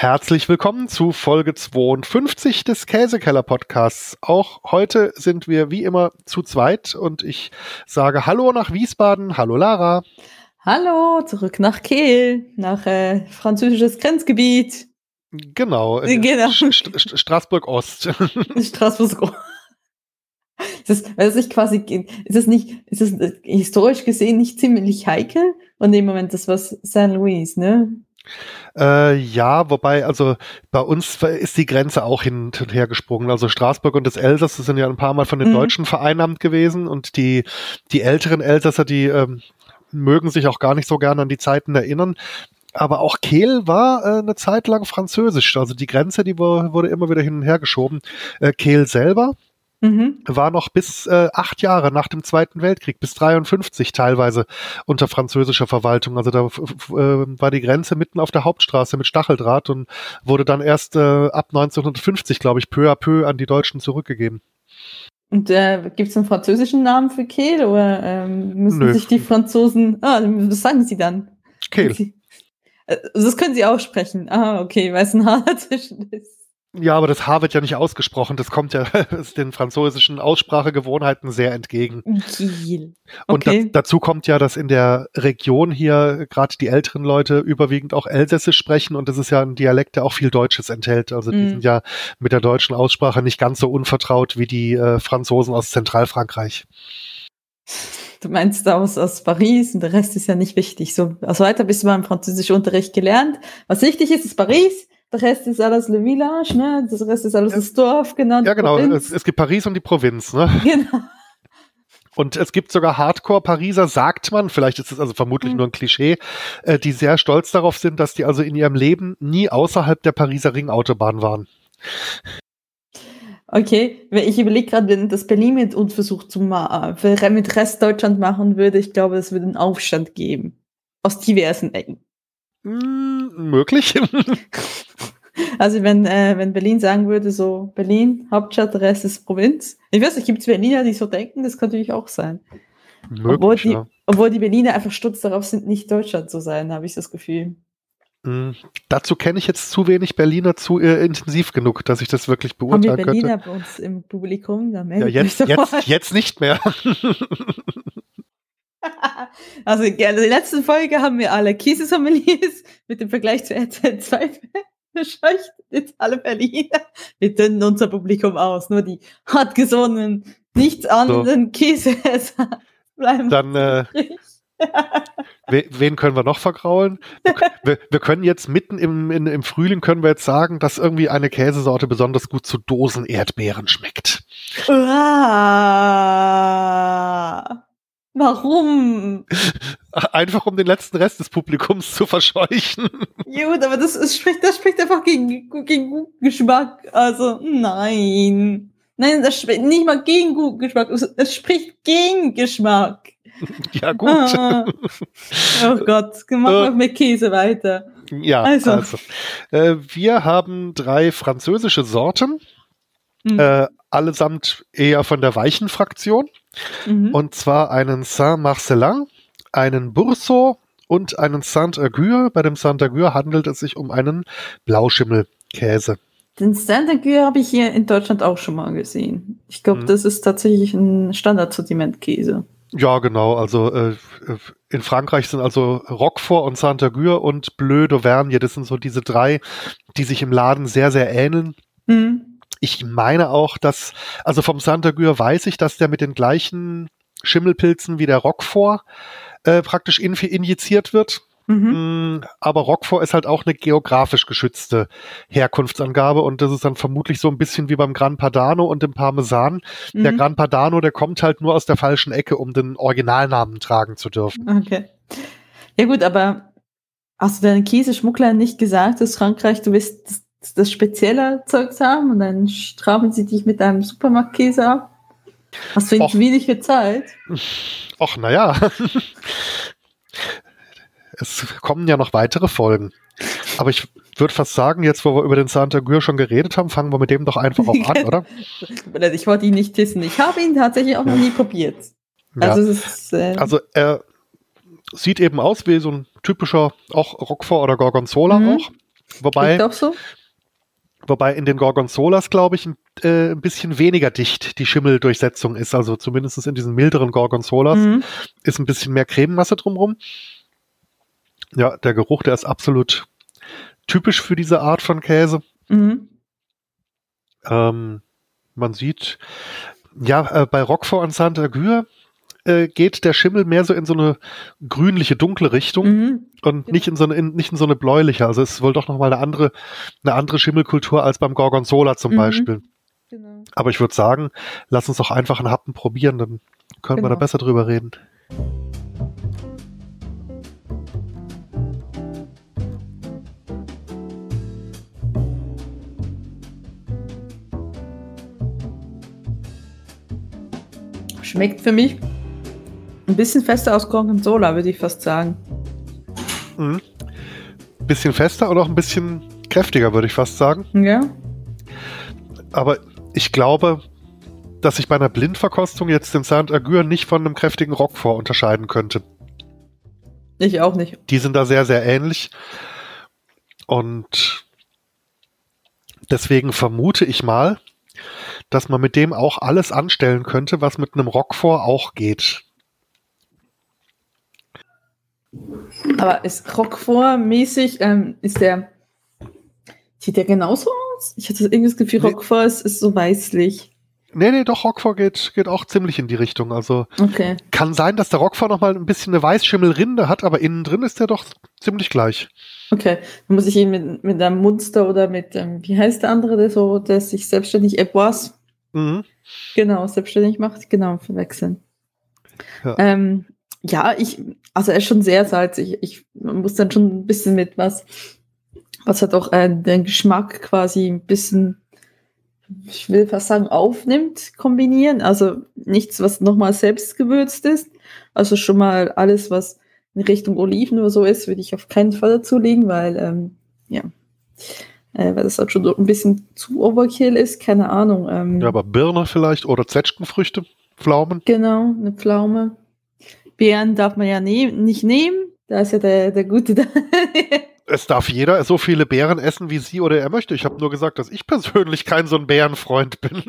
Herzlich willkommen zu Folge 52 des Käsekeller Podcasts. Auch heute sind wir wie immer zu zweit und ich sage Hallo nach Wiesbaden. Hallo Lara. Hallo, zurück nach Kehl, nach äh, französisches Grenzgebiet. Genau. genau. St St Straßburg Ost. Straßburg Ost. Ist das, ist nicht quasi, ist das nicht, ist das historisch gesehen nicht ziemlich heikel? Und im Moment das was St. Louis, ne? Äh, ja, wobei, also bei uns ist die Grenze auch hin und her gesprungen. Also Straßburg und das Elsass, das sind ja ein paar Mal von den mhm. Deutschen vereinnahmt gewesen und die, die älteren Elsasser, die ähm, mögen sich auch gar nicht so gerne an die Zeiten erinnern. Aber auch Kehl war äh, eine Zeit lang französisch. Also die Grenze, die wurde immer wieder hin und her geschoben. Äh, Kehl selber Mhm. War noch bis äh, acht Jahre nach dem Zweiten Weltkrieg, bis 53 teilweise unter französischer Verwaltung. Also da äh, war die Grenze mitten auf der Hauptstraße mit Stacheldraht und wurde dann erst äh, ab 1950, glaube ich, peu à peu an die Deutschen zurückgegeben. Und äh, gibt es einen französischen Namen für Kehl oder ähm, müssen Nö. sich die Franzosen, ah, was sagen sie dann? Kehl. Also das können sie aussprechen. Ah, okay, weil es ein Haar dazwischen ist. Ja, aber das H wird ja nicht ausgesprochen. Das kommt ja den französischen Aussprachegewohnheiten sehr entgegen. Okay. Und da, dazu kommt ja, dass in der Region hier gerade die älteren Leute überwiegend auch Elsässisch sprechen und das ist ja ein Dialekt, der auch viel Deutsches enthält. Also die mm. sind ja mit der deutschen Aussprache nicht ganz so unvertraut wie die äh, Franzosen aus Zentralfrankreich. Du meinst aus, aus Paris und der Rest ist ja nicht wichtig. So, also weiter bist du mal im französischen Unterricht gelernt. Was wichtig ist, ist Paris der Rest ist alles Le Village, ne? Das Rest ist alles das Dorf, genau. Ja, genau. Es, es, gibt Paris und die Provinz, ne? Genau. Und es gibt sogar Hardcore-Pariser, sagt man, vielleicht ist es also vermutlich mhm. nur ein Klischee, äh, die sehr stolz darauf sind, dass die also in ihrem Leben nie außerhalb der Pariser Ringautobahn waren. Okay, ich überlege gerade, wenn das Berlin mit uns versucht zu äh, mit Rest Deutschland machen würde, ich glaube, es würde einen Aufstand geben. Aus diversen Ecken. Hm, möglich. Also wenn, äh, wenn Berlin sagen würde, so Berlin, Hauptstadt, der Rest ist Provinz. Ich weiß nicht, gibt es Berliner, die so denken? Das kann natürlich auch sein. Möglich, obwohl, die, ja. obwohl die Berliner einfach stutz darauf sind, nicht Deutschland zu sein, habe ich das Gefühl. Mhm. Dazu kenne ich jetzt zu wenig Berliner zu äh, intensiv genug, dass ich das wirklich beurteilen könnte. Haben wir Berliner könnte. bei uns im Publikum? Da ja, jetzt, jetzt, jetzt nicht mehr. also in der letzten Folge haben wir alle Käsesommeliers mit dem Vergleich zu RTL 2 verscheucht. Jetzt alle Berliner. Wir dünnen unser Publikum aus. Nur die hartgesonnenen, nichts anderen so. Käseesser bleiben. Dann, äh, wen können wir noch vergraulen? Wir, wir können jetzt mitten im, in, im Frühling können wir jetzt sagen, dass irgendwie eine Käsesorte besonders gut zu Dosen-Erdbeeren schmeckt. Ah. Warum? Einfach um den letzten Rest des Publikums zu verscheuchen. Gut, aber das, das, spricht, das spricht einfach gegen, gegen guten Geschmack. Also, nein. Nein, das spricht nicht mal gegen guten Geschmack. Es spricht gegen Geschmack. Ja, gut. Ah. Oh Gott, mach mal mit Käse weiter. Ja, also. also äh, wir haben drei französische Sorten. Mhm. Äh, allesamt eher von der weichen Fraktion. Mhm. Und zwar einen Saint-Marcelin, einen Boursault und einen Saint-Agur. Bei dem Saint-Agur handelt es sich um einen Blauschimmelkäse. Den Saint-Agur habe ich hier in Deutschland auch schon mal gesehen. Ich glaube, mhm. das ist tatsächlich ein Standardsortimentkäse. Ja, genau. Also äh, in Frankreich sind also Roquefort und Saint-Agur und Bleu d'Auvergne. Das sind so diese drei, die sich im Laden sehr, sehr ähneln. Mhm ich meine auch, dass, also vom Santa Gür weiß ich, dass der mit den gleichen Schimmelpilzen wie der Roquefort äh, praktisch in, injiziert wird. Mhm. Mm, aber Roquefort ist halt auch eine geografisch geschützte Herkunftsangabe und das ist dann vermutlich so ein bisschen wie beim Gran Padano und dem Parmesan. Mhm. Der Gran Padano, der kommt halt nur aus der falschen Ecke, um den Originalnamen tragen zu dürfen. Okay. Ja gut, aber hast du deinen Käseschmuggler nicht gesagt, dass Frankreich, du bist das spezielle Zeugs haben und dann strafen sie dich mit einem Supermarktkäse ab. Hast du Och. wenig für Zeit? Ach, naja. es kommen ja noch weitere Folgen. Aber ich würde fast sagen, jetzt wo wir über den Santa Gür schon geredet haben, fangen wir mit dem doch einfach auch an, oder? Ich wollte ihn nicht testen. Ich habe ihn tatsächlich auch noch nie probiert. Ja. Also, ist, äh also er sieht eben aus wie so ein typischer auch Roquefort oder Gorgonzola mhm. auch. Wobei, so? Wobei in den Gorgonzolas, glaube ich, ein, äh, ein bisschen weniger dicht die Schimmeldurchsetzung ist. Also zumindest in diesen milderen Gorgonzolas Mhm. ist ein bisschen mehr Crememasse drumrum. Ja, der Geruch, der ist absolut typisch für diese Art von Käse. Mhm. Ähm, man sieht, ja, äh, bei Roquefort und Saint-Agur äh, geht der Schimmel mehr so in so eine grünliche, dunkle Richtung Mhm. und nicht in so eine, in, nicht in so eine bläuliche. Also es ist wohl doch nochmal eine andere, eine andere Schimmelkultur als beim Gorgonzola zum Mhm. Beispiel. Genau. Aber ich würde sagen, lass uns doch einfach einen Happen probieren, dann können wir da Genau. besser drüber reden. Schmeckt für mich ein bisschen fester aus Gorgonzola, würde ich fast sagen. Mhm. Bisschen fester und auch ein bisschen kräftiger, würde ich fast sagen. Ja? Aber ich glaube, dass ich bei einer Blindverkostung jetzt den Saint-Agur nicht von einem kräftigen Roquefort unterscheiden könnte. Ich auch nicht. Die sind da sehr, sehr ähnlich. Und deswegen vermute ich mal, dass man mit dem auch alles anstellen könnte, was mit einem Roquefort auch geht. Aber ist Roquefort-mäßig, ähm, ist der. Sieht der genauso aus? Ich hatte irgendwie das Gefühl, Nee. Roquefort ist, ist so weißlich. Nee, nee, doch, Roquefort geht, geht auch ziemlich in die Richtung. Also Okay. kann sein, dass der Roquefort noch mal ein bisschen eine Weißschimmelrinde hat, aber innen drin ist der doch ziemlich gleich. Okay. Dann muss ich ihn mit, mit einem Munster oder mit, ähm, wie heißt der andere, der so, der sich selbstständig Ebois, Mhm. genau, selbstständig macht, genau, verwechseln. Ja. Ähm, ja, ich, also er ist schon sehr salzig. Ich man muss dann schon ein bisschen mit was, was hat auch äh, den Geschmack quasi ein bisschen, ich will fast sagen, aufnimmt, kombinieren. Also nichts, was nochmal selbst gewürzt ist. Also schon mal alles, was in Richtung Oliven oder so ist, würde ich auf keinen Fall dazulegen, weil, ähm, ja, äh, weil das halt schon so ein bisschen zu Overkill ist, keine Ahnung. Ähm, Ja, aber Birne vielleicht oder Zwetschgenfrüchte, Pflaumen. Genau, eine Pflaume. Beeren darf man ja ne nicht nehmen. Da ist ja der, der Gute da. Es darf jeder so viele Beeren essen, wie sie oder er möchte. Ich habe nur gesagt, dass ich persönlich kein so ein Bärenfreund bin.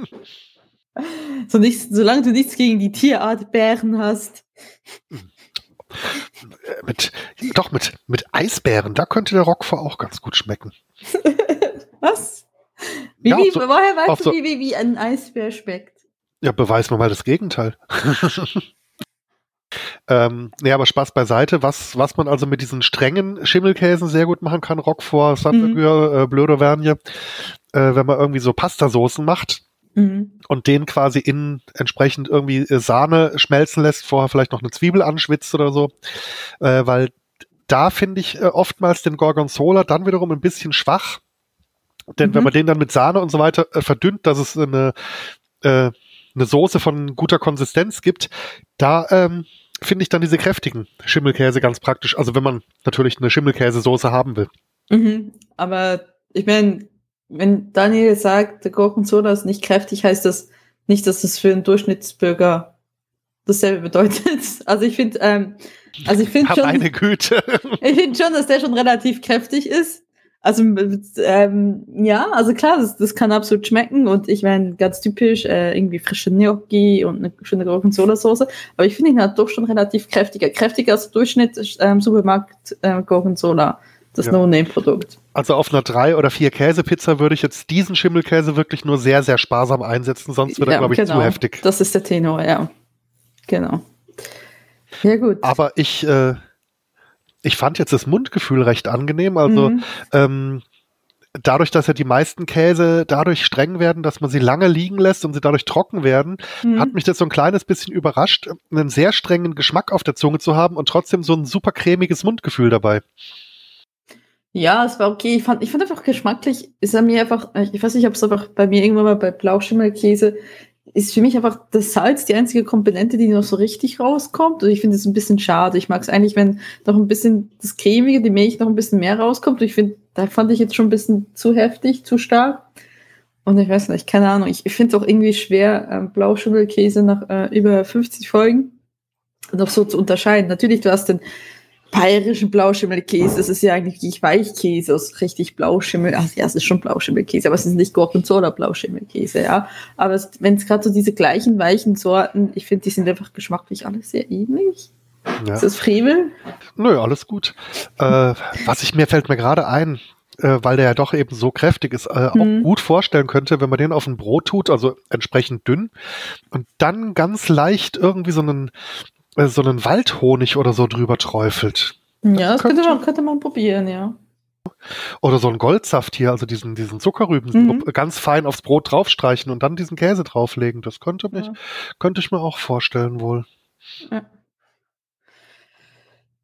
so nichts, solange du nichts gegen die Tierart Bären hast. Äh, mit, doch, mit, mit Eisbären, da könnte der Roquefort auch ganz gut schmecken. Was? Wie, Ja, wie, so- woher weißt du, so- wie, wie, wie ein Eisbär schmeckt? Ja, beweis mir mal das Gegenteil. ähm, nee, aber Spaß beiseite. Was, was man also mit diesen strengen Schimmelkäsen sehr gut machen kann, Roquefort, Saint-Agur, äh, Bleu d'Auvergne, äh, wenn man irgendwie so Pastasoßen macht Mhm. und den quasi in entsprechend irgendwie äh, Sahne schmelzen lässt, vorher vielleicht noch eine Zwiebel anschwitzt oder so, äh, weil da finde ich äh, oftmals den Gorgonzola dann wiederum ein bisschen schwach, denn Mhm. wenn man den dann mit Sahne und so weiter äh, verdünnt, dass es eine äh, eine Soße von guter Konsistenz gibt, da ähm, finde ich dann diese kräftigen Schimmelkäse ganz praktisch. Also wenn man natürlich eine Schimmelkäsesoße haben will. Mhm. Aber ich meine, wenn Daniel sagt, der Gorgonzola ist nicht kräftig, heißt das nicht, dass das für einen Durchschnittsbürger dasselbe bedeutet. Also ich finde, ähm, also ich finde schon, eine Güte. ich finde schon, dass der schon relativ kräftig ist. Also ähm, ja, also klar, das, das kann absolut schmecken und ich meine ganz typisch äh, irgendwie frische Gnocchi und eine schöne Gorgonzola-Soße, aber ich finde ihn halt doch schon relativ kräftiger, kräftiger als Durchschnitt ähm, Supermarkt äh, Gorgonzola, das Ja. No-Name-Produkt. Also auf einer drei oder vier Käsepizza würde ich jetzt diesen Schimmelkäse wirklich nur sehr, sehr sparsam einsetzen, sonst wird er, glaube ich, zu heftig. genau. Das ist der Tenor, ja. Genau. Ja, gut. Aber ich, äh, ich fand jetzt das Mundgefühl recht angenehm. Also Mhm. ähm, dadurch, dass ja die meisten Käse dadurch streng werden, dass man sie lange liegen lässt und sie dadurch trocken werden, Mhm. hat mich das so ein kleines bisschen überrascht, einen sehr strengen Geschmack auf der Zunge zu haben und trotzdem so ein super cremiges Mundgefühl dabei. Ja, es war okay. Ich fand, ich fand einfach geschmacklich, ist er mir einfach, ich weiß nicht, ob es einfach bei mir irgendwann mal bei Blauschimmelkäse, ist für mich einfach das Salz die einzige Komponente, die noch so richtig rauskommt. Und ich finde es ein bisschen schade. Ich mag es eigentlich, wenn noch ein bisschen das Cremige, die Milch noch ein bisschen mehr rauskommt. Und ich finde, da fand ich jetzt schon ein bisschen zu heftig, zu stark. Und ich weiß nicht, keine Ahnung. Ich, finde es auch irgendwie schwer, ähm, Blauschimmelkäse nach äh, über 50 Folgen noch so zu unterscheiden. Natürlich, du hast den bayerischen Blauschimmelkäse. Das ist ja eigentlich wirklich Weichkäse aus richtig Blauschimmel. Ach ja, es ist schon Blauschimmelkäse, aber es ist nicht Gorgonzola Blauschimmelkäse, ja. Aber wenn es gerade so diese gleichen weichen Sorten, ich finde, die sind einfach geschmacklich alle sehr ähnlich. Ja. Ist das Frevel? Nö, alles gut. Äh, was ich mir fällt mir gerade ein, äh, weil der ja doch eben so kräftig ist, äh, mhm. auch gut vorstellen könnte, wenn man den auf ein Brot tut, also entsprechend dünn, und dann ganz leicht irgendwie so einen äh, so einen Waldhonig oder so drüber träufelt. Ja, das könnte, man, könnte man probieren, ja. Oder so ein Goldsaft hier, also diesen, diesen Zuckerrüben mhm. ganz fein aufs Brot draufstreichen und dann diesen Käse drauflegen. Das könnte, mich, ja. könnte ich mir auch vorstellen wohl. Ja.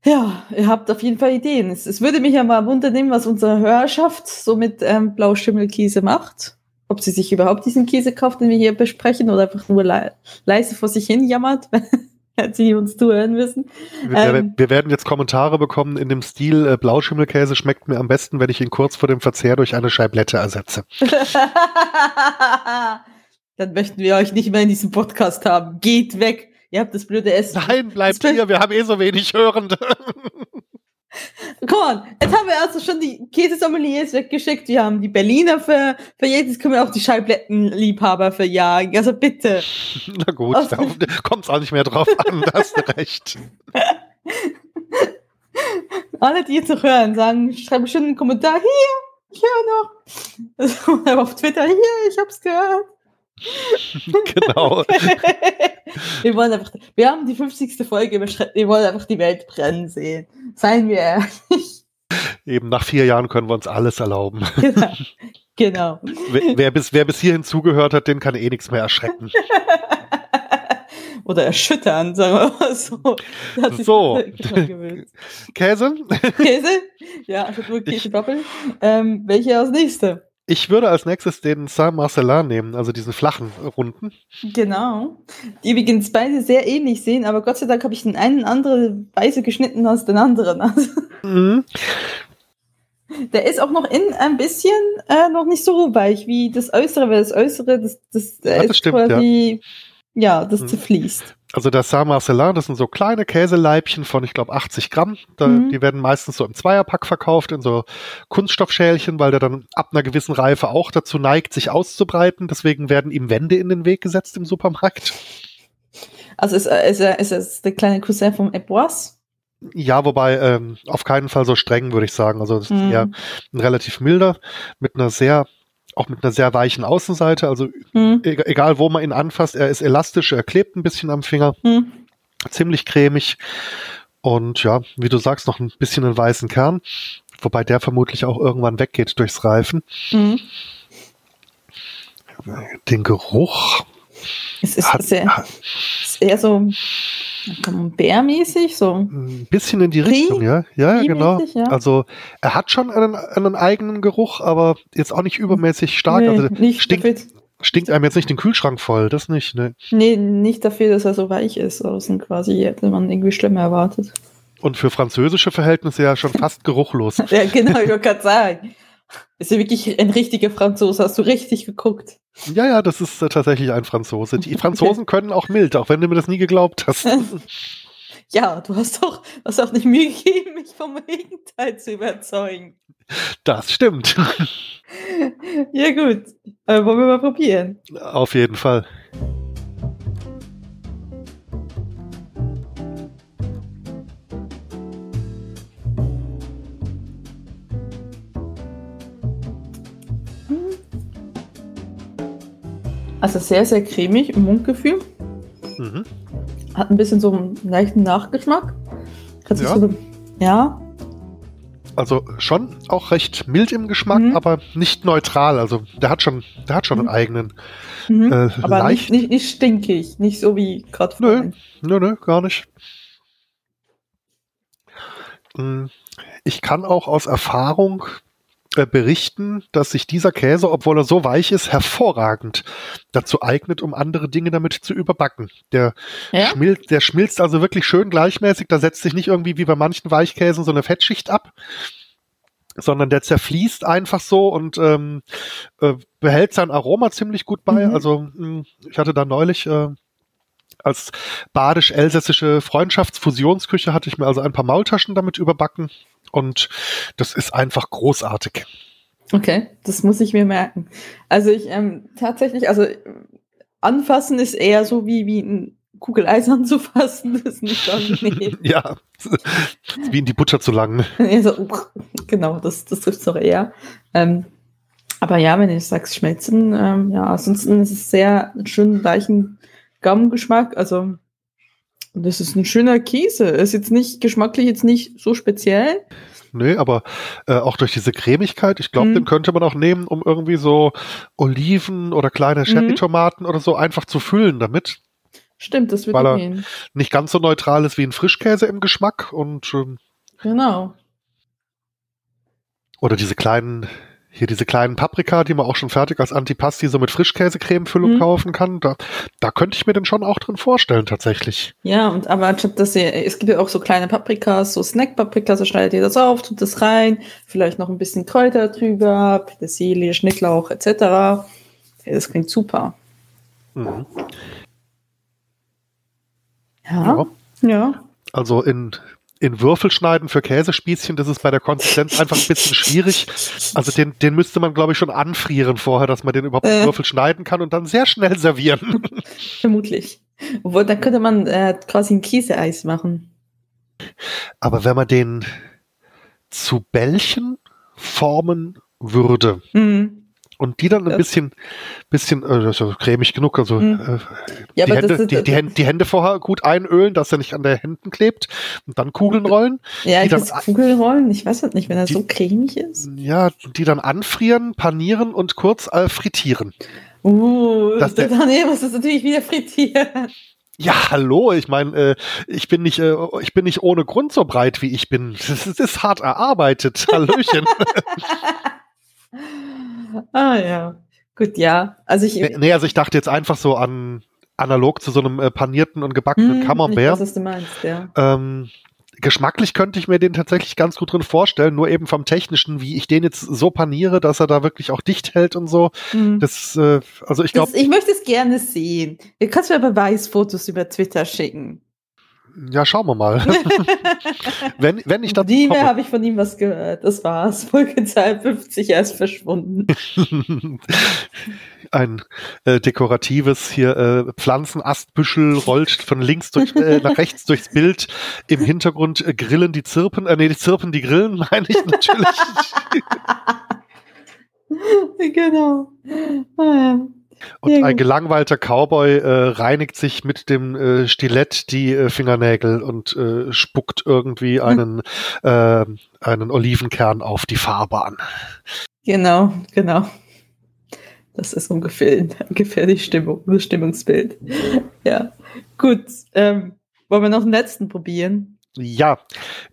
Ja, ihr habt auf jeden Fall Ideen. Es, es würde mich ja mal wundern, was unsere Hörerschaft so mit ähm, Blauschimmelkäse macht. Ob sie sich überhaupt diesen Käse kauft, den wir hier besprechen, oder einfach nur le leise vor sich hin jammert, die uns zuhören müssen. Wir, ähm, wir, werden jetzt Kommentare bekommen in dem Stil, äh, Blauschimmelkäse schmeckt mir am besten, wenn ich ihn kurz vor dem Verzehr durch eine Scheiblette ersetze. Dann möchten wir euch nicht mehr in diesem Podcast haben. Geht weg. Ihr habt das blöde Essen. Nein, bleibt hier. Wir haben eh so wenig Hörende. On, jetzt haben wir also schon die Käsesommeliers weggeschickt. Wir haben die Berliner für, für jetzt können wir auch die Scheiblettenliebhaber verjagen. Also bitte. Na gut, da kommt es auch nicht mehr drauf an, da hast du recht. Alle, die jetzt noch hören, sagen, schreiben schon einen Kommentar, hier, ich höre noch. Also, auf Twitter, hier, ich hab's gehört. genau. wir wollen einfach, wir haben die 50. Folge überschritten, wir wollen einfach die Welt brennen sehen. Seien wir ehrlich. Eben nach vier Jahren können wir uns alles erlauben. Genau. genau. Wer, wer, bis, wer bis hierhin zugehört hat, den kann eh nichts mehr erschrecken. Oder erschüttern, sagen wir mal so. So. Käse? Käse? Ja, also nur Käsedoppel. Ähm, welche als nächste? Ich würde als nächstes den Saint-Marcelin nehmen, also diesen flachen Runden. Genau. Die übrigens beide sehr ähnlich sehen, aber Gott sei Dank habe ich den einen andere Weise geschnitten als den anderen. mhm. Der ist auch noch innen ein bisschen äh, noch nicht so weich wie das Äußere, weil das Äußere, das, das, ja, das ist stimmt, quasi, ja, ja das mhm. zerfließt. Also der Saint-Marcelin, das sind so kleine Käseleibchen von, ich glaube, 80 Gramm. Da, mhm. Die werden meistens so im Zweierpack verkauft, in so Kunststoffschälchen, weil der dann ab einer gewissen Reife auch dazu neigt, sich auszubreiten. Deswegen werden ihm Wände in den Weg gesetzt im Supermarkt. Also ist, ist, er, ist es der kleine Cousin vom Eboise? Ja, wobei ähm, auf keinen Fall so streng, würde ich sagen. Also das ist mhm. eher ein relativ milder, mit einer sehr auch mit einer sehr weichen Außenseite. Also mhm. egal, wo man ihn anfasst, er ist elastisch, er klebt ein bisschen am Finger. Mhm. Ziemlich cremig. Und ja, wie du sagst, noch ein bisschen einen weißen Kern. Wobei der vermutlich auch irgendwann weggeht durchs Reifen. Mhm. Den Geruch. Es ist, hat, sehr, ist eher so Bärmäßig, so. Ein bisschen in die Richtung, ja. Ja, genau. Ja. Also er hat schon einen, einen, eigenen Geruch, aber jetzt auch nicht übermäßig stark. Nee, also nicht stinkt, stinkt einem jetzt nicht den Kühlschrank voll, das nicht, ne? Nee, nicht dafür, dass er so weich ist. Außen quasi hätte man irgendwie schlimmer erwartet. Und für französische Verhältnisse ja schon fast geruchlos. ja, genau, ich wollte gerade sagen. Ist ja wirklich ein richtiger Franzose, hast du richtig geguckt. Ja, ja, das ist äh, tatsächlich ein Franzose. Die Franzosen okay. können auch mild, auch wenn du mir das nie geglaubt hast. ja, du hast doch hast auch nicht Mühe gegeben, mich vom Gegenteil zu überzeugen. Das stimmt. ja, gut. Äh, wollen wir mal probieren? Auf jeden Fall. Also sehr, sehr cremig im Mundgefühl. Mhm. Hat ein bisschen so einen leichten Nachgeschmack. Ja. So, ja. Also schon auch recht mild im Geschmack, mhm. aber nicht neutral. Also der hat schon, der hat schon mhm. einen eigenen. Mhm. Äh, aber leicht. Nicht, nicht, nicht stinkig, nicht so wie gerade Nö, nö, nö, gar nicht. Hm, ich kann auch aus Erfahrung berichten, dass sich dieser Käse, obwohl er so weich ist, hervorragend dazu eignet, um andere Dinge damit zu überbacken. Der, ja? schmilzt, der schmilzt also wirklich schön gleichmäßig, da setzt sich nicht irgendwie wie bei manchen Weichkäsen so eine Fettschicht ab, sondern der zerfließt einfach so und ähm, äh, behält sein Aroma ziemlich gut bei. Mhm. Also mh, hm, ich hatte da neulich äh, als badisch-elsässische Freundschaftsfusionsküche hatte ich mir also ein paar Maultaschen damit überbacken und das ist einfach großartig. Okay, das muss ich mir merken. Also ich ähm, tatsächlich, also anfassen ist eher so wie, wie ein Kugeleis anzufassen, das ist nicht angenehm. ja, wie in die Butter zu lang. also, genau, das, das trifft es doch eher. Ähm, aber ja, wenn du sagst schmelzen, ähm, ja, ansonsten ist es sehr schön weichen Gaumengeschmack. Also, das ist ein schöner Käse. Ist jetzt nicht geschmacklich jetzt nicht so speziell. Nee, aber äh, auch durch diese Cremigkeit, ich glaube, mm. den könnte man auch nehmen, um irgendwie so Oliven oder kleine mhm. Cherry-Tomaten mm. oder so einfach zu füllen damit. Stimmt, das wird Weil er gehen. nicht ganz so neutral ist wie ein Frischkäse im Geschmack und ähm, genau. Oder diese kleinen hier diese kleinen Paprika, die man auch schon fertig als Antipasti so mit Frischkäsecremefüllung mhm. kaufen kann, da, da könnte ich mir den schon auch drin vorstellen, tatsächlich. Ja, und aber anstatt dass ihr, es gibt ja auch so kleine Paprikas, so Snack-Paprikas, so schneidet ihr das auf, tut das rein, vielleicht noch ein bisschen Kräuter drüber, Petersilie, Schnittlauch etc. Das klingt super. Mhm. Ja. ja. Ja. Also in in Würfel schneiden für Käsespießchen, das ist bei der Konsistenz einfach ein bisschen schwierig. Also den, den müsste man, glaube ich, schon anfrieren vorher, dass man den überhaupt äh. in Würfel schneiden kann und dann sehr schnell servieren. Vermutlich. Obwohl, dann könnte man äh, quasi ein Käseeis machen. Aber wenn man den zu Bällchen formen würde, mhm und die dann ein bisschen, bisschen, äh, das ist ja cremig genug, also hm. äh, ja, die, Hände, ist, die, die, Hände, die, Hände vorher gut einölen, dass er nicht an der Händen klebt und dann Kugeln rollen. Ja, die dann, Kugeln rollen, ich weiß halt nicht, wenn er so cremig ist. Ja, die dann anfrieren, panieren und kurz äh, frittieren. Uh, das, der, nee, muss das natürlich wieder frittieren. Ja, hallo, ich meine, äh, ich bin nicht, äh, ich bin nicht ohne Grund so breit wie ich bin. Das ist, das ist hart erarbeitet. Hallöchen. Ah ja. Gut, ja. Also ich. Nee, nee, also ich dachte jetzt einfach so an analog zu so einem äh, panierten und gebackenen hm, Camembert. was du meinst, ja. Ähm, geschmacklich könnte ich mir den tatsächlich ganz gut drin vorstellen, nur eben vom technischen, wie ich den jetzt so paniere, dass er da wirklich auch dicht hält und so. Mhm. Das, äh, also ich glaube. Ich möchte es gerne sehen. Du kannst mir Beweisfotos über Twitter schicken. Ja, schauen wir mal. wenn, wenn ich dann. Nie mehr habe ich von ihm was gehört. Das war's. Folgezahl 50, er ist verschwunden. Ein äh, dekoratives hier äh, Pflanzenastbüschel rollt von links durch, äh, nach rechts durchs Bild. Im Hintergrund äh, grillen die Zirpen, äh, nee, die Zirpen, die grillen, meine ich natürlich. genau. Ah, ja. Und ja, ein gelangweilter Cowboy äh, reinigt sich mit dem äh, Stilett die äh, Fingernägel und äh, spuckt irgendwie hm. einen, hm. einen Olivenkern auf die Fahrbahn. Genau, genau. Das ist ungefähr, ungefähr die Stimmung, das Stimmungsbild. Ja, gut. Ähm, wollen wir noch einen letzten probieren? Ja,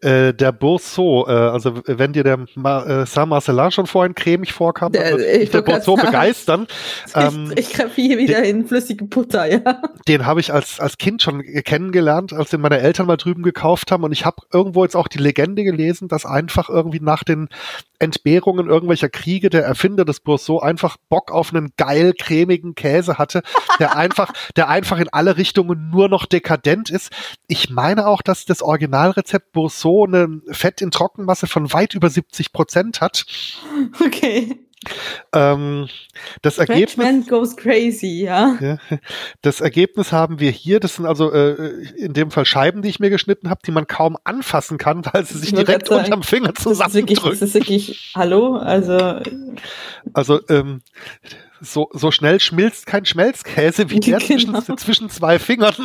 äh, der Bourseau, äh, also wenn dir der Ma äh, Saint-Marcelin schon vorhin cremig vorkam, der, ich der Bourseau begeistern. Ähm, ich ich hier wieder den, in flüssige Butter, ja. Den habe ich als, als Kind schon kennengelernt, als den meine Eltern mal drüben gekauft haben und ich habe irgendwo jetzt auch die Legende gelesen, dass einfach irgendwie nach den Entbehrungen irgendwelcher Kriege der Erfinder des Bourseau einfach Bock auf einen geil cremigen Käse hatte, der einfach, der einfach in alle Richtungen nur noch dekadent ist. Ich meine auch, dass das Originalrezept Bourseau eine Fett in Trockenmasse von weit über 70 Prozent hat. Okay. Ähm, das Ergebnis goes crazy, ja? ja. Das Ergebnis haben wir hier. Das sind also äh, in dem Fall Scheiben, die ich mir geschnitten habe, die man kaum anfassen kann, weil sie sich direkt sagen, unterm Finger zusammendrücken. Das, das ist wirklich, hallo, also. Also ähm, so, so schnell schmilzt kein Schmelzkäse wie der genau. zwischen, zwischen zwei Fingern.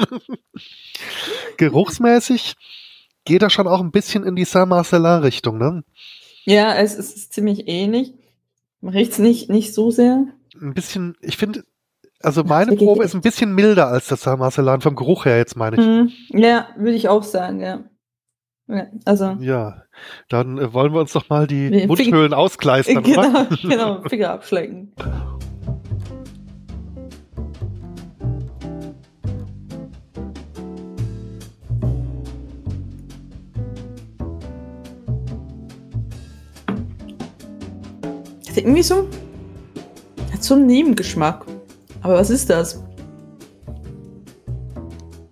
Geruchsmäßig geht er schon auch ein bisschen in die Saint-Marcelin-Richtung, ne? Ja, es ist ziemlich ähnlich. Riecht's nicht, nicht so sehr? Ein bisschen, ich finde, also meine Ach, Probe ist ein bisschen milder als das Marcellan vom Geruch her jetzt, meine ich. Mhm. Ja, würde ich auch sagen, ja. ja also. Ja, dann äh, wollen wir uns doch mal die Mundhöhlen auskleistern, genau, oder? Genau, Finger abschlecken. Irgendwie so. Hat so einen Nebengeschmack. Aber was ist das?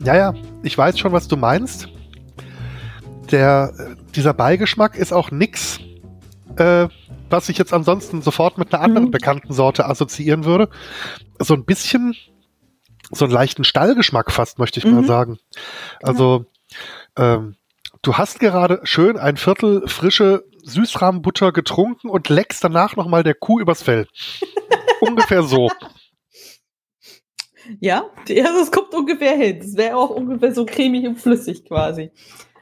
Ja, ja, ich weiß schon, was du meinst. Der, dieser Beigeschmack ist auch nix, äh, was ich jetzt ansonsten sofort mit einer anderen Mhm. bekannten Sorte assoziieren würde. So ein bisschen, so einen leichten Stallgeschmack fast, möchte ich mal Mhm. sagen. Also, ähm, du hast gerade schön ein Viertel frische Süßrahmenbutter getrunken und leckst danach nochmal der Kuh übers Fell. Ungefähr so. Ja, das kommt ungefähr hin. Das wäre auch ungefähr so cremig und flüssig quasi.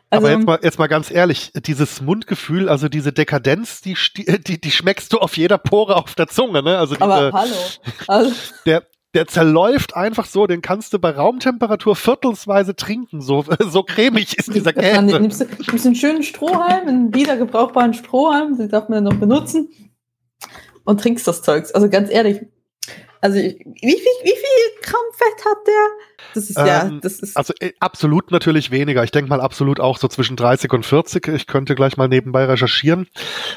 Also, Aber jetzt mal, jetzt mal ganz ehrlich, dieses Mundgefühl, also diese Dekadenz, die, die, die schmeckst du auf jeder Pore auf der Zunge, ne? Also diese, aber hallo. Also, der, der zerläuft einfach so, den kannst du bei Raumtemperatur viertelsweise trinken. So, so cremig ist dieser dann Käse. nimmst du, nimmst einen schönen Strohhalm, einen wiedergebrauchbaren Strohhalm, den darf man noch benutzen und trinkst das Zeugs. Also ganz ehrlich, also ich, wie, viel, wie viel Gramm Fett hat der? Das ist ja, Ähm, das ist Also äh, absolut natürlich weniger. Ich denke mal absolut auch so zwischen 30 und 40. Ich könnte gleich mal nebenbei recherchieren.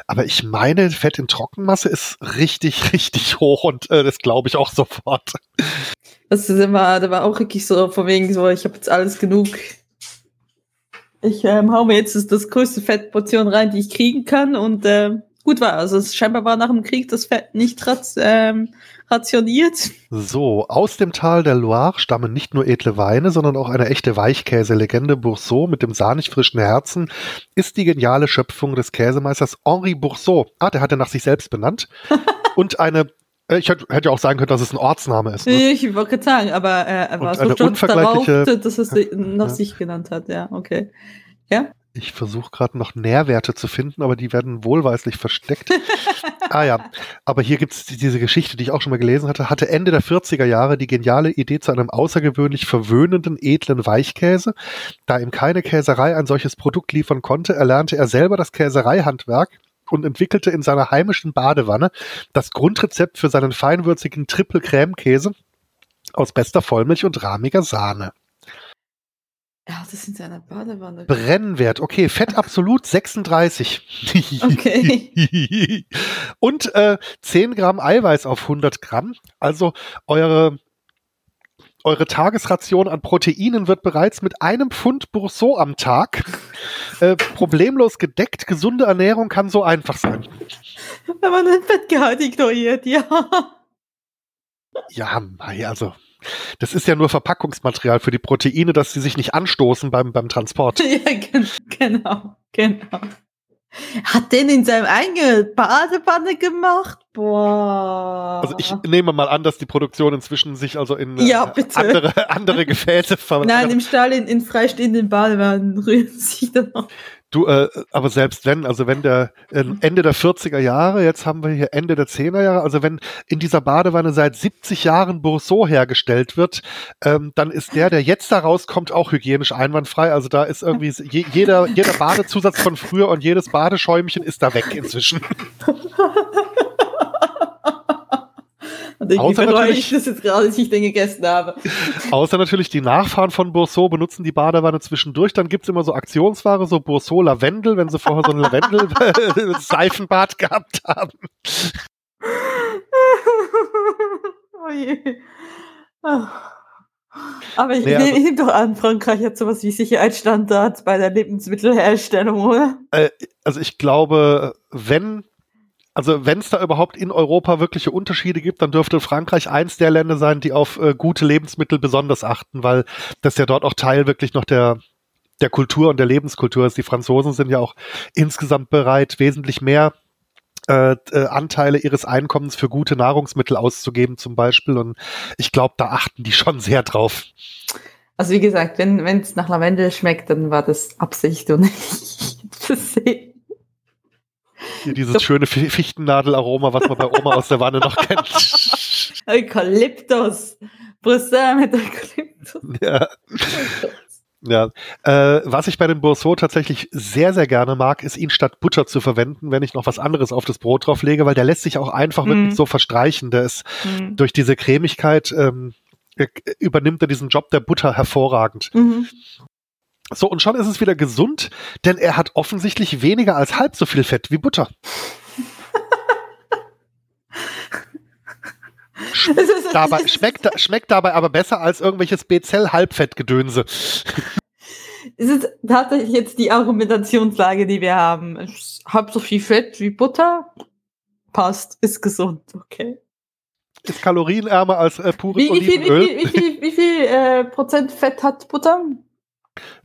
Aber ich meine, Fett in Trockenmasse ist richtig, richtig hoch und äh, das glaube ich auch sofort. Das ist immer, da war auch wirklich so von wegen so, ich habe jetzt alles genug. Ich ähm, hau mir jetzt das, das größte Fettportion rein, die ich kriegen kann und ähm, gut war. Also es scheinbar war nach dem Krieg das Fett nicht rat, ähm, rationiert. So, aus dem Tal der Loire stammen nicht nur edle Weine, sondern auch eine echte Weichkäse-Legende. Bourseau mit dem sahnig frischen Herzen ist die geniale Schöpfung des Käsemeisters Henri Bourseau. Ah, der hatte nach sich selbst benannt. Und eine, äh, ich hätte hätte ja auch sagen können, dass es ein Ortsname ist. Ne? Ich wollte gerade sagen, aber äh, er war so stolz darauf, dass er es nach Ja. sich genannt hat. Ja, okay. Ja? Ich versuche gerade noch Nährwerte zu finden, aber die werden wohlweislich versteckt. ah ja, aber hier gibt es diese Geschichte, die ich auch schon mal gelesen hatte. Hatte Ende der 40er Jahre die geniale Idee zu einem außergewöhnlich verwöhnenden, edlen Weichkäse. Da ihm keine Käserei ein solches Produkt liefern konnte, erlernte er selber das Käsereihandwerk und entwickelte in seiner heimischen Badewanne das Grundrezept für seinen feinwürzigen Triple Crème Käse aus bester Vollmilch und rahmiger Sahne. Ja, das ist in seiner Badewanne. Brennwert, okay, Fett absolut 36. Okay. Und äh, 10 Gramm Eiweiß auf 100 Gramm. Also eure, eure Tagesration an Proteinen wird bereits mit einem Pfund Bourseau am Tag äh, problemlos gedeckt. Gesunde Ernährung kann so einfach sein. Wenn man den Fettgehalt ignoriert, ja. Ja, also das ist ja nur Verpackungsmaterial für die Proteine, dass sie sich nicht anstoßen beim, beim Transport. ja, gen- genau, genau. Hat den in seinem eigenen Badewanne gemacht? Boah. Also ich nehme mal an, dass die Produktion inzwischen sich also in äh, Ja, andere, andere Gefäße ver Nein, im Stall in, in freistehenden Badewannen rühren sich dann auch. Du, äh, aber selbst wenn, also wenn der äh, Ende der 40er Jahre, jetzt haben wir hier Ende der 10er Jahre, also wenn in dieser Badewanne seit 70 Jahren Bourseau hergestellt wird, ähm, dann ist der, der jetzt da rauskommt, auch hygienisch einwandfrei. Also da ist irgendwie je, jeder, jeder Badezusatz von früher und jedes Badeschäumchen ist da weg inzwischen. Irgendwie Außer natürlich- ich das jetzt gerade, dass ich den gegessen habe. Außer natürlich die Nachfahren von Bourseau benutzen die Badewanne zwischendurch. Dann gibt's immer so Aktionsware, so Bourseau Lavendel, wenn sie vorher so ein Lavendel-Seifenbad gehabt haben. oh je. Ah. Aber ich, Nee, nehme- also- ich nehme doch an, Frankreich hat sowas wie Sicherheitsstandards bei der Lebensmittelherstellung, oder? Äh, also ich glaube, wenn, also wenn es da überhaupt in Europa wirkliche Unterschiede gibt, dann dürfte Frankreich eins der Länder sein, die auf äh, gute Lebensmittel besonders achten, weil das ja dort auch Teil wirklich noch der der Kultur und der Lebenskultur ist. Die Franzosen sind ja auch insgesamt bereit, wesentlich mehr äh, äh, Anteile ihres Einkommens für gute Nahrungsmittel auszugeben zum Beispiel. Und ich glaube, da achten die schon sehr drauf. Also wie gesagt, wenn es nach Lavendel schmeckt, dann war das Absicht und nicht Versehen. Hier dieses Doch. schöne Fi- Fichtennadelaroma, was man bei Oma aus der Wanne noch kennt. Eukalyptus. Brüssel mit Eukalyptus. ja. Ja, äh, was ich bei dem Bourseau tatsächlich sehr, sehr gerne mag, ist ihn statt Butter zu verwenden, wenn ich noch was anderes auf das Brot drauf lege, weil der lässt sich auch einfach Mhm. wirklich so verstreichen. Der ist Mhm. durch diese Cremigkeit ähm, äh, übernimmt er diesen Job der Butter hervorragend. Mhm. So, und schon ist es wieder gesund, denn er hat offensichtlich weniger als halb so viel Fett wie Butter. schmeckt dabei, schmeckt, schmeckt dabei aber besser als irgendwelches B-Zell-Halbfettgedönse. Es ist tatsächlich jetzt die Argumentationslage, die wir haben. Ich hab so viel Fett wie Butter. Passt, ist gesund, okay. Ist kalorienärmer als äh, pures Wie, wie viel, wie Olivenöl. viel, wie viel, wie viel äh, Prozent Fett hat Butter?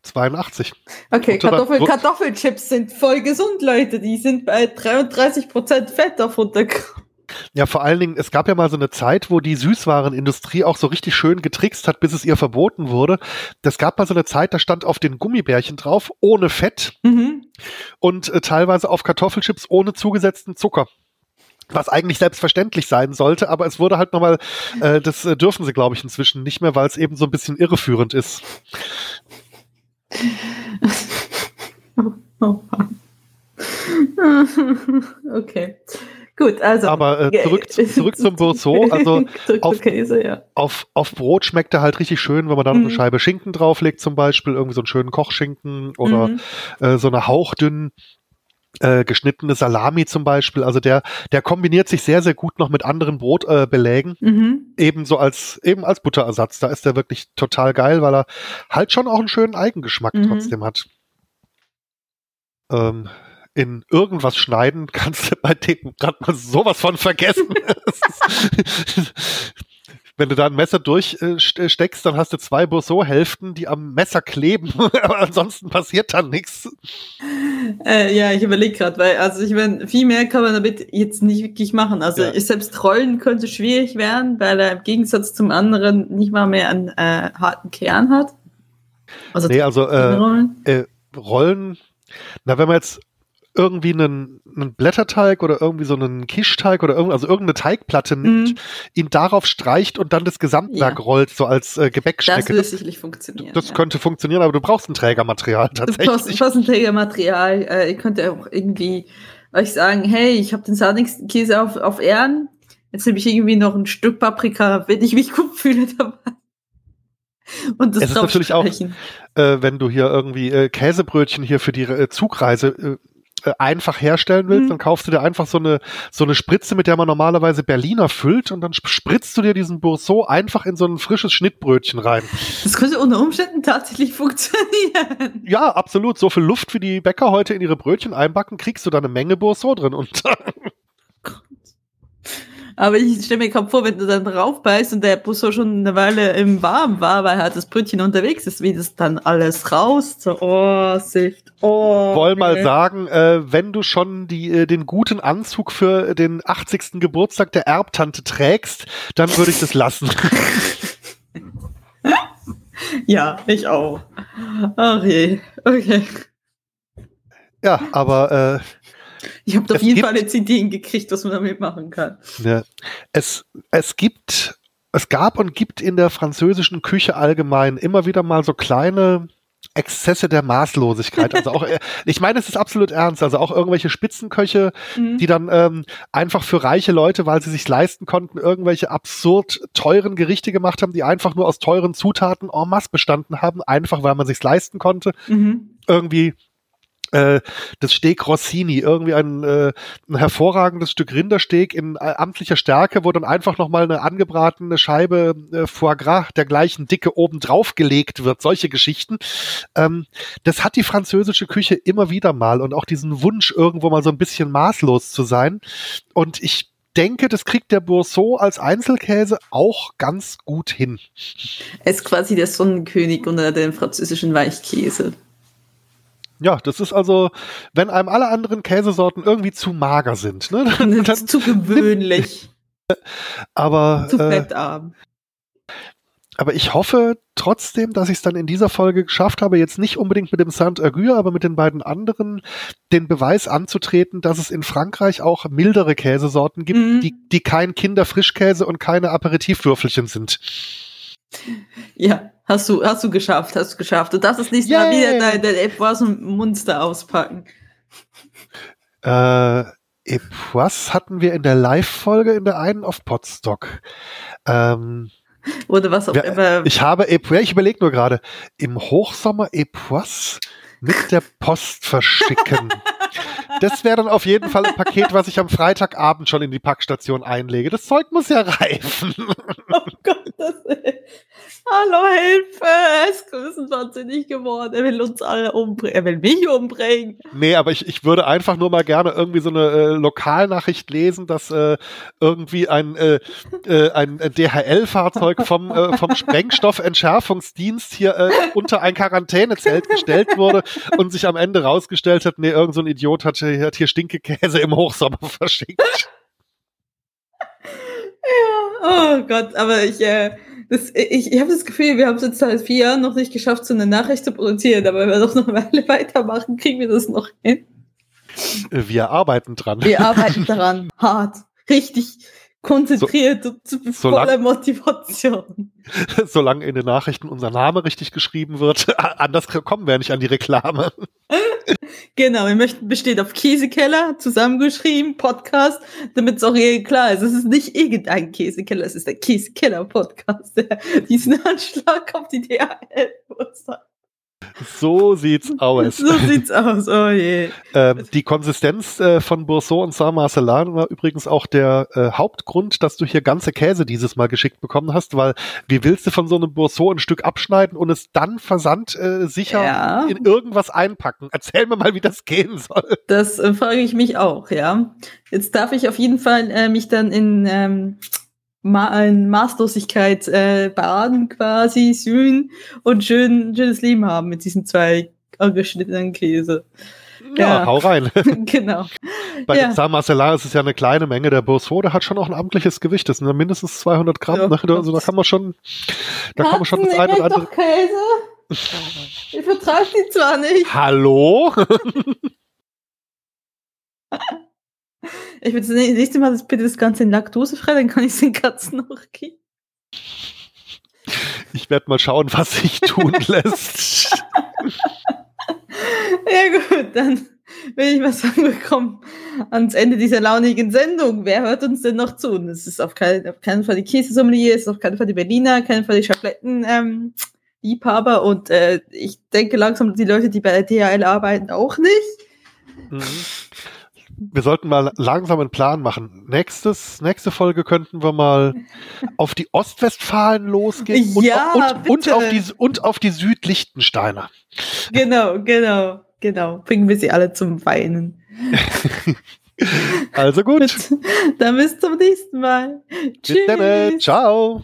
82. Okay, Kartoffel, Kartoffelchips sind voll gesund, Leute. Die sind bei 33 Prozent Fett auf 100 Gramm. Ja, vor allen Dingen, es gab ja mal so eine Zeit, wo die Süßwarenindustrie auch so richtig schön getrickst hat, bis es ihr verboten wurde. Das gab mal so eine Zeit, da stand auf den Gummibärchen drauf, ohne Fett Mhm. und äh, teilweise auf Kartoffelchips ohne zugesetzten Zucker. Was eigentlich selbstverständlich sein sollte, aber es wurde halt nochmal, äh, das äh, dürfen sie, glaube ich, inzwischen nicht mehr, weil es eben so ein bisschen irreführend ist. Oh okay. Gut, also. Aber äh, zurück, zu- zurück zum Bourseau. Also zurück auf- Käse, ja. auf, auf Brot schmeckt er halt richtig schön, wenn man da noch Mhm. eine Scheibe Schinken drauflegt, zum Beispiel, irgendwie so einen schönen Kochschinken oder Mhm. äh, so eine hauchdünn äh, geschnittene Salami zum Beispiel. Also der, der kombiniert sich sehr, sehr gut noch mit anderen Brotbelägen, äh. Mhm. ebenso als, eben als Butterersatz. Da ist der wirklich total geil, weil er halt schon auch einen schönen Eigengeschmack Mhm. trotzdem hat. Ähm, in irgendwas schneiden kannst du bei dem gerade mal sowas von vergessen. Wenn du da ein Messer durchsteckst, dann hast du zwei Bourseau-Hälften, die am Messer kleben, aber ansonsten passiert dann nichts. Äh, ja, ich überlege gerade, weil, also ich meine, viel mehr kann man damit jetzt nicht wirklich machen. Also Ja. selbst Rollen könnte schwierig werden, weil er im Gegensatz zum anderen nicht mal mehr einen äh, harten Kern hat. Also Nee, also äh, Rollen. äh, Rollen, na, wenn man jetzt irgendwie einen, einen Blätterteig oder irgendwie so einen Kischteig oder irgend, also irgendeine Teigplatte nimmt, Mhm. ihn darauf streicht und dann das Gesamtwerk Ja. rollt, so als äh, Das Gebäckstrecke. würde Das, sicherlich funktionieren. das ja. könnte funktionieren, aber du brauchst ein Trägermaterial Du brauchst, tatsächlich. brauchst ein Trägermaterial. Äh, ihr könnt ja auch irgendwie euch sagen, hey, ich habe den Sardinkäse auf, auf Ehren. Jetzt nehme ich irgendwie noch ein Stück Paprika, wenn ich mich gut fühle dabei. Und das Es ist natürlich auch-. Äh, wenn du hier irgendwie äh, Käsebrötchen hier für die äh, Zugreise äh, einfach herstellen willst, Mhm. dann kaufst du dir einfach so eine so eine Spritze, mit der man normalerweise Berliner füllt und dann sp- spritzt du dir diesen Bourseau einfach in so ein frisches Schnittbrötchen rein. Das könnte unter Umständen tatsächlich funktionieren. Ja, absolut. So viel Luft, wie die Bäcker heute in ihre Brötchen einbacken, kriegst du da eine Menge Bourseau drin. Und Aber ich stelle mir gerade vor, wenn du dann drauf beißt und der Busso schon eine Weile im Warm war, weil halt das Brötchen unterwegs ist, wie das dann alles raus. So, oh, Sift. Oh. wollen mal okay. sagen, äh, wenn du schon die, äh, den guten Anzug für den 80. Geburtstag der Erbtante trägst, dann würde ich das lassen. Ja, ich auch. Ach je. Okay. ja, aber äh, Ich habe auf jeden gibt- Fall jetzt Ideen gekriegt, was man damit machen kann. ne, es, es gibt, es gab und gibt in der französischen Küche allgemein immer wieder mal so kleine Exzesse der Maßlosigkeit. Also auch, ich meine, es ist absolut ernst. Also auch irgendwelche Spitzenköche, Mhm. die dann ähm, einfach für reiche Leute, weil sie sich leisten konnten, irgendwelche absurd teuren Gerichte gemacht haben, die einfach nur aus teuren Zutaten en masse bestanden haben, einfach weil man sich's leisten konnte. Mhm. Irgendwie äh, das Steak Rossini, irgendwie ein, äh, ein hervorragendes Stück Rindersteak in äh, amtlicher Stärke, wo dann einfach nochmal eine angebratene Scheibe äh, Foie Gras der gleichen Dicke oben drauf gelegt wird. Solche Geschichten. Ähm, das hat die französische Küche immer wieder mal und auch diesen Wunsch, irgendwo mal so ein bisschen maßlos zu sein. Und ich denke, das kriegt der Bourseau als Einzelkäse auch ganz gut hin. Er ist quasi der Sonnenkönig unter dem französischen Weichkäse. Ja, das ist also, wenn einem alle anderen Käsesorten irgendwie zu mager sind, ne? Das Dann, ist zu gewöhnlich, aber, zu äh, fettarm. aber ich hoffe trotzdem, dass ich es dann in dieser Folge geschafft habe, jetzt nicht unbedingt mit dem Saint-Agur, aber mit den beiden anderen, den Beweis anzutreten, dass es in Frankreich auch mildere Käsesorten gibt, Mhm. die, die kein Kinderfrischkäse und keine Aperitivwürfelchen sind. Ja, hast du, hast du geschafft, hast du geschafft. Du darfst das nächste Mal wieder dein, dein etwas Monster auspacken. Äh, Epoisse hatten wir in der Live-Folge in der einen auf Podstock. Ähm, Oder was auch Ja, immer. Ich habe Epoisse, ich überlege nur gerade, im Hochsommer Epoisse mit der Post verschicken. Das wäre dann auf jeden Fall ein Paket, was ich am Freitagabend schon in die Packstation einlege. Das Zeug muss ja reifen. Oh Gott, das Hallo, Hilfe! Er ist größenwahnsinnig geworden. Er will uns alle umbringen. Er will mich umbringen. Nee, aber ich, ich würde einfach nur mal gerne irgendwie so eine äh, Lokalnachricht lesen, dass äh, irgendwie ein, äh, äh, ein DHL-Fahrzeug vom, äh, vom Sprengstoffentschärfungsdienst hier äh, unter ein Quarantänezelt gestellt wurde und sich am Ende rausgestellt hat, nee, irgend so ein Idiot hat, hat hier Stinkekäse im Hochsommer verschickt. Ja, oh Gott, aber ich, äh, das, ich, ich habe das Gefühl, wir haben es jetzt seit vier Jahren noch nicht geschafft, so eine Nachricht zu produzieren, aber wenn wir doch noch eine Weile weitermachen, kriegen wir das noch hin. Wir arbeiten dran. Wir arbeiten daran, hart, richtig konzentriert so, und voller Motivation. Solange in den Nachrichten unser Name richtig geschrieben wird, anders kommen wir nicht an die Reklame. Genau, wir möchten besteht auf Käsekeller, zusammengeschrieben, Podcast, damit es auch hier klar ist. Es ist nicht irgendein Käsekeller, es ist der Käsekeller-Podcast, der diesen Anschlag auf die DHL hat. So sieht's aus. So sieht's aus, oh je. Ähm, die Konsistenz äh, von Bourseau und Saint-Marcelin war übrigens auch der äh, Hauptgrund, dass du hier ganze Käse dieses Mal geschickt bekommen hast, weil wie willst du von so einem Bourseau ein Stück abschneiden und es dann versand äh, sicher ja. in irgendwas einpacken? Erzähl mir mal, wie das gehen soll. Das äh, frage ich mich auch, ja. Jetzt darf ich auf jeden Fall äh, mich dann in ähm, Ma in Maßlosigkeit äh, baden quasi, sühnen und schön, schönes Leben haben mit diesen zwei angeschnittenen Käse. Ja, ja, hau rein. genau. Bei ja. Saint Marcelin ist es ja eine kleine Menge. Der der hat schon auch ein amtliches Gewicht. Das sind mindestens 200 Gramm. Ja, ne? Also da kann man schon, da kann man schon das eine oder andere. Doch Käse? Ich vertrage die zwar nicht. Hallo? Ich würde das nächste Mal das, bitte das Ganze in laktosefrei, dann kann ich es den Katzen noch geben. Ich werde mal schauen, was sich tun lässt. ja gut, dann will ich mal sagen, wir kommen ans Ende dieser launigen Sendung. Wer hört uns denn noch zu? Und es ist auf keinen, auf keinen Fall die Käsesommelier, es ist auf keinen Fall die Berliner, keinen Fall die Schabletten. Ähm, Liebhaber und äh, ich denke langsam die Leute, die bei der DHL arbeiten, auch nicht. Mhm wir sollten mal langsam einen Plan machen. Nächstes, nächste Folge könnten wir mal auf die Ostwestfalen losgehen und, ja, und, und, auf die, und auf die Südlichtensteiner. Genau, genau, genau. Bringen wir sie alle zum Weinen. also gut. Dann bis zum nächsten Mal. Tschüss. Bis dann, ciao.